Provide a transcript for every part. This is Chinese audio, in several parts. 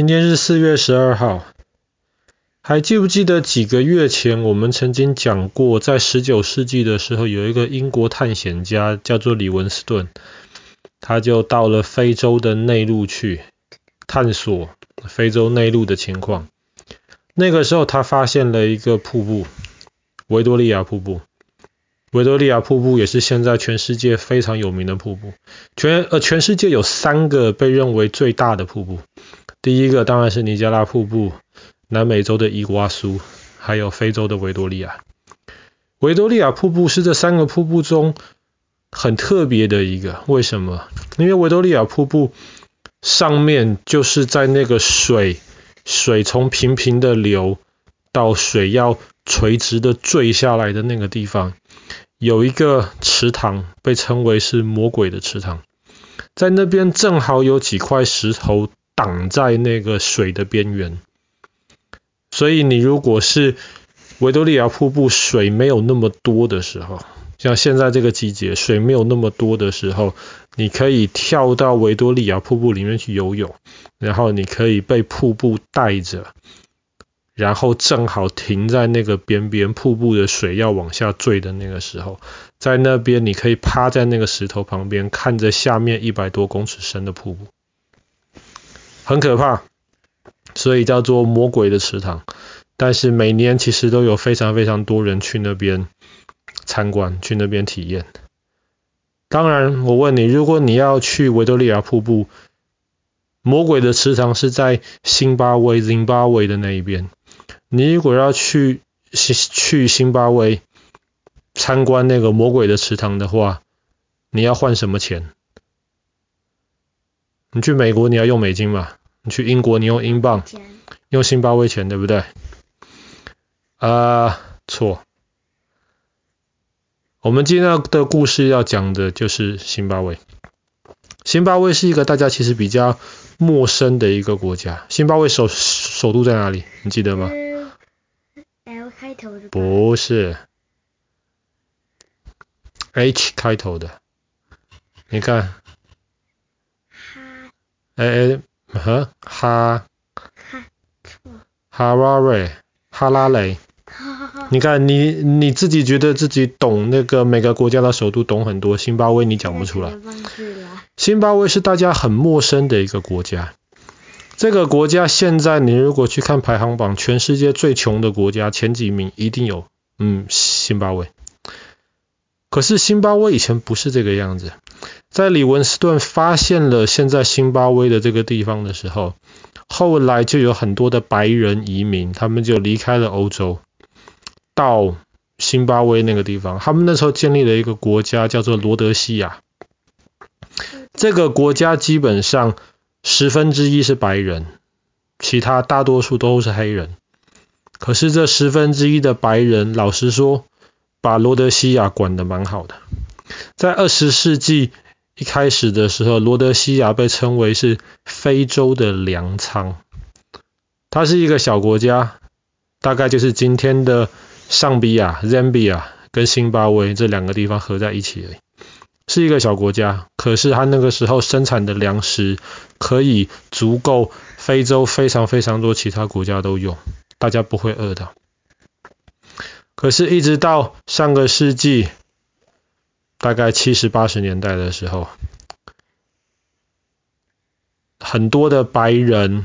今天是四月十二号，还记不记得几个月前我们曾经讲过，在十九世纪的时候，有一个英国探险家叫做李文斯顿，他就到了非洲的内陆去探索非洲内陆的情况。那个时候他发现了一个瀑布，维多利亚瀑布。维多利亚瀑布也是现在全世界非常有名的瀑布。全呃全世界有三个被认为最大的瀑布。第一个当然是尼加拉瀑布，南美洲的伊瓜苏，还有非洲的维多利亚。维多利亚瀑布是这三个瀑布中很特别的一个。为什么？因为维多利亚瀑布上面就是在那个水，水从平平的流到水要垂直的坠下来的那个地方。有一个池塘被称为是魔鬼的池塘，在那边正好有几块石头挡在那个水的边缘，所以你如果是维多利亚瀑布水没有那么多的时候，像现在这个季节水没有那么多的时候，你可以跳到维多利亚瀑布里面去游泳，然后你可以被瀑布带着。然后正好停在那个边边，瀑布的水要往下坠的那个时候，在那边你可以趴在那个石头旁边，看着下面一百多公尺深的瀑布，很可怕，所以叫做魔鬼的池塘。但是每年其实都有非常非常多人去那边参观，去那边体验。当然，我问你，如果你要去维多利亚瀑布，魔鬼的池塘是在辛巴威 （Zimbabwe） 的那一边。你如果要去去辛巴威参观那个魔鬼的池塘的话，你要换什么钱？你去美国你要用美金嘛？你去英国你用英镑，用新巴威钱对不对？啊、呃，错。我们今天的故事要讲的就是新巴威。新巴威是一个大家其实比较陌生的一个国家。新巴威首首都在哪里？你记得吗？L 开头的？不是，H 开头的，你看，哎哎，和哈，哈拉瑞，哈拉雷，你看你你自己觉得自己懂那个每个国家的首都懂很多，辛巴威你讲不出来，辛巴威是大家很陌生的一个国家。这个国家现在，你如果去看排行榜，全世界最穷的国家前几名一定有，嗯，辛巴威。可是辛巴威以前不是这个样子，在李文斯顿发现了现在辛巴威的这个地方的时候，后来就有很多的白人移民，他们就离开了欧洲，到辛巴威那个地方，他们那时候建立了一个国家叫做罗德西亚，这个国家基本上。十分之一是白人，其他大多数都是黑人。可是这十分之一的白人，老实说，把罗德西亚管得蛮好的。在二十世纪一开始的时候，罗德西亚被称为是非洲的粮仓。它是一个小国家，大概就是今天的尚比亚 （Zambia） 跟新巴威这两个地方合在一起而已。是一个小国家，可是它那个时候生产的粮食可以足够非洲非常非常多其他国家都用，大家不会饿的。可是，一直到上个世纪大概七十八十年代的时候，很多的白人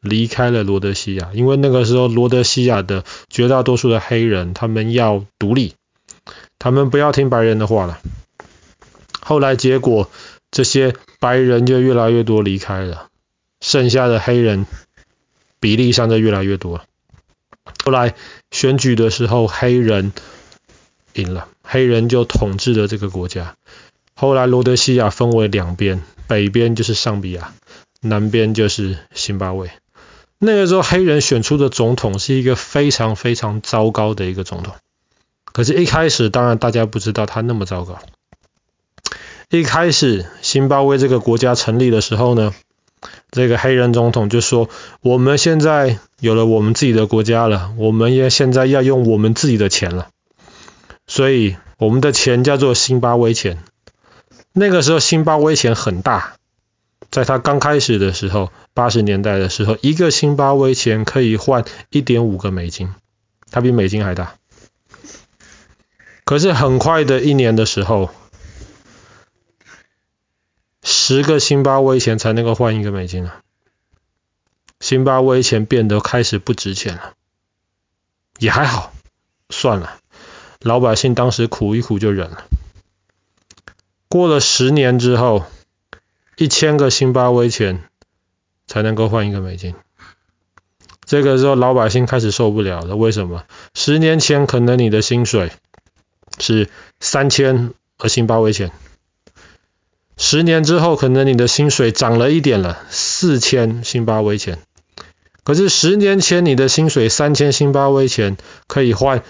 离开了罗德西亚，因为那个时候罗德西亚的绝大多数的黑人他们要独立，他们不要听白人的话了。后来结果，这些白人就越来越多离开了，剩下的黑人比例上就越来越多。后来选举的时候，黑人赢了，黑人就统治了这个国家。后来罗德西亚分为两边，北边就是上比亚，南边就是辛巴威。那个时候黑人选出的总统是一个非常非常糟糕的一个总统，可是，一开始当然大家不知道他那么糟糕。一开始，辛巴威这个国家成立的时候呢，这个黑人总统就说：“我们现在有了我们自己的国家了，我们也现在要用我们自己的钱了，所以我们的钱叫做辛巴威钱。那个时候，辛巴威钱很大，在它刚开始的时候，八十年代的时候，一个辛巴威钱可以换一点五个美金，它比美金还大。可是很快的一年的时候，十个辛巴威钱才能够换一个美金了。辛巴威钱变得开始不值钱了，也还好，算了，老百姓当时苦一苦就忍了。过了十年之后，一千个辛巴威钱才能够换一个美金。这个时候老百姓开始受不了了，为什么？十年前可能你的薪水是三千个辛巴威钱，十年之后可能你的薪水涨了一点了，四千辛巴威钱。可是十年前你的薪水三千辛巴威钱可以换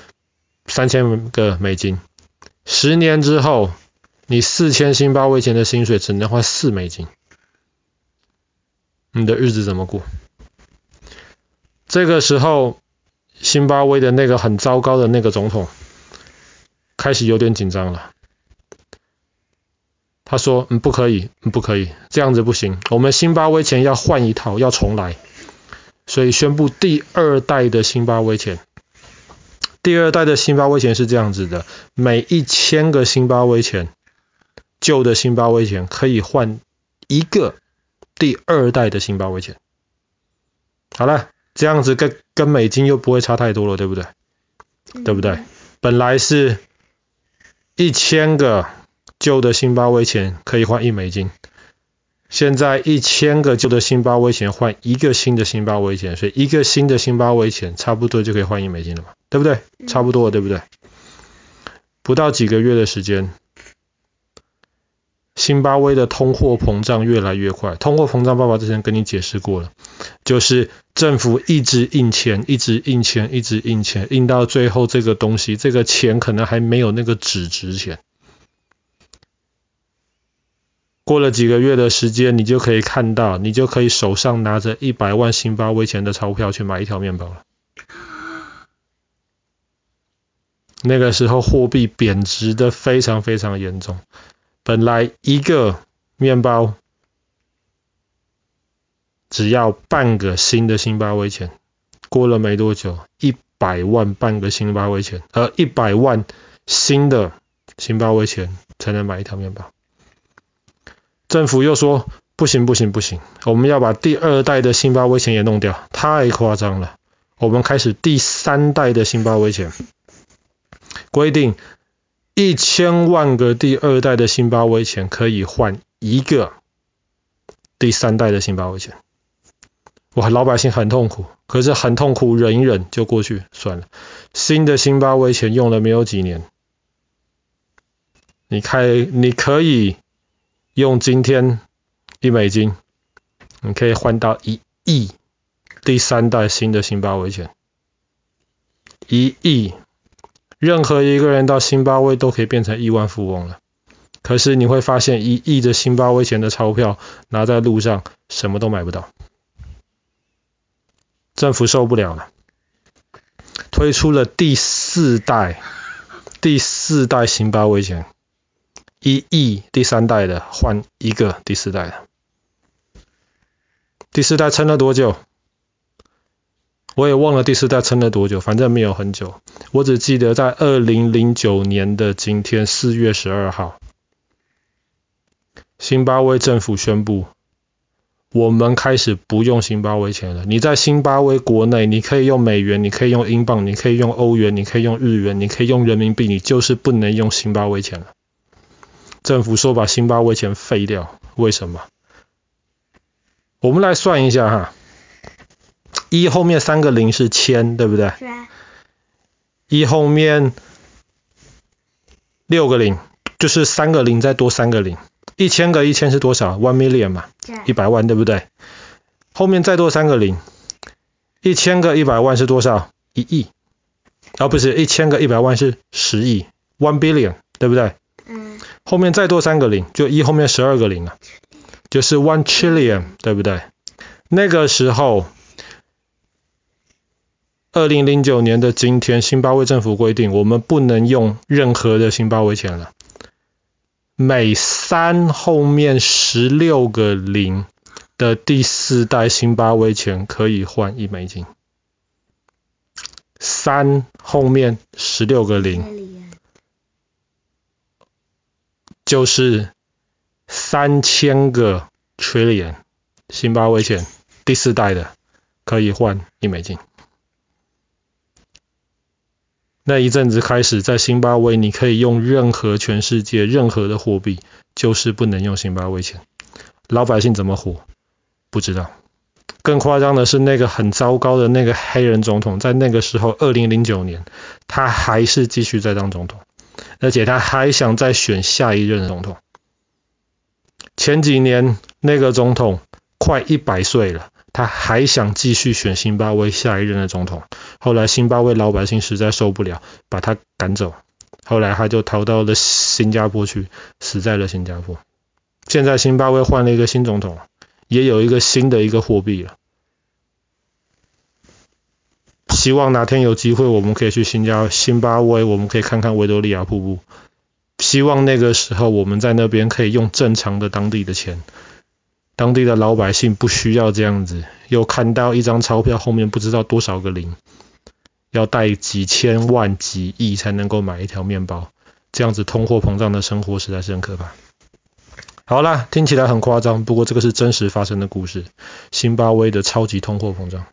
三千个美金，十年之后你四千辛巴威钱的薪水只能换四美金，你的日子怎么过？这个时候，辛巴威的那个很糟糕的那个总统开始有点紧张了。他说：“嗯，不可以，不可以，这样子不行。我们辛巴威钱要换一套，要重来。”所以宣布第二代的辛巴威钱。第二代的辛巴威钱是这样子的：每一千个辛巴威钱，旧的辛巴威钱可以换一个第二代的辛巴威钱。好了，这样子跟跟美金又不会差太多了，对不对？对不对？本来是一千个旧的辛巴威钱可以换一美金。现在一千个旧的辛巴威钱换一个新的辛巴威钱，所以一个新的辛巴威钱差不多就可以换一美金了嘛，对不对？差不多，对不对？不到几个月的时间，辛巴威的通货膨胀越来越快。通货膨胀，爸爸之前跟你解释过了，就是政府一直印钱，一直印钱，一直印钱，印到最后这个东西，这个钱可能还没有那个纸值钱。过了几个月的时间，你就可以看到，你就可以手上拿着一百万辛巴威钱的钞票去买一条面包了。那个时候货币贬值的非常非常严重，本来一个面包只要半个新的辛巴威钱，过了没多久，一百万半个辛巴威钱，呃，一百万新的辛巴威钱才能买一条面包。政府又说不行不行不行，我们要把第二代的辛巴威钱也弄掉，太夸张了。我们开始第三代的辛巴威钱，规定一千万个第二代的辛巴威钱可以换一个第三代的辛巴威钱。哇，老百姓很痛苦，可是很痛苦，忍一忍就过去算了。新的辛巴威钱用了没有几年，你开你可以。用今天一美金，你可以换到一亿第三代新的辛巴威钱。一亿，任何一个人到辛巴威都可以变成亿万富翁了。可是你会发现，一亿的辛巴威钱的钞票拿在路上，什么都买不到。政府受不了了，推出了第四代，第四代辛巴威钱。一亿第三代的换一个第四代的，第四代撑了多久？我也忘了第四代撑了多久，反正没有很久。我只记得在二零零九年的今天四月十二号，辛巴威政府宣布，我们开始不用辛巴威钱了。你在辛巴威国内，你可以用美元，你可以用英镑，你可以用欧元，你可以用日元，你可以用人民币，你就是不能用辛巴威钱了。政府说把辛巴威钱废掉，为什么？我们来算一下哈，一后面三个零是千，对不对？对。一后面六个零，就是三个零再多三个零，一千个一千是多少？One million 嘛，一百万，对不对？后面再多三个零，一千个一百万是多少？一亿。而不是一千个一百万是十亿，One billion，对不对？后面再多三个零，就一后面十二个零了，就是 one trillion，对不对？那个时候，二零零九年的今天，辛巴威政府规定，我们不能用任何的辛巴威钱了。每三后面十六个零的第四代辛巴威钱可以换一美金。三后面十六个零，就是三千个 trillion 辛巴威钱，第四代的可以换一美金。那一阵子开始，在辛巴威你可以用任何全世界任何的货币，就是不能用辛巴威钱。老百姓怎么活？不知道。更夸张的是，那个很糟糕的那个黑人总统，在那个时候，二零零九年，他还是继续在当总统，而且他还想再选下一任总统。前几年那个总统快一百岁了，他还想继续选辛巴威下一任的总统。后来辛巴威老百姓实在受不了，把他赶走。后来他就逃到了新加坡去，死在了新加坡。现在辛巴威换了一个新总统。也有一个新的一个货币了，希望哪天有机会我们可以去新加辛巴威，我们可以看看维多利亚瀑布。希望那个时候我们在那边可以用正常的当地的钱，当地的老百姓不需要这样子，又看到一张钞票后面不知道多少个零，要带几千万几亿才能够买一条面包，这样子通货膨胀的生活实在是很可怕。好啦，听起来很夸张，不过这个是真实发生的故事。辛巴威的超级通货膨胀。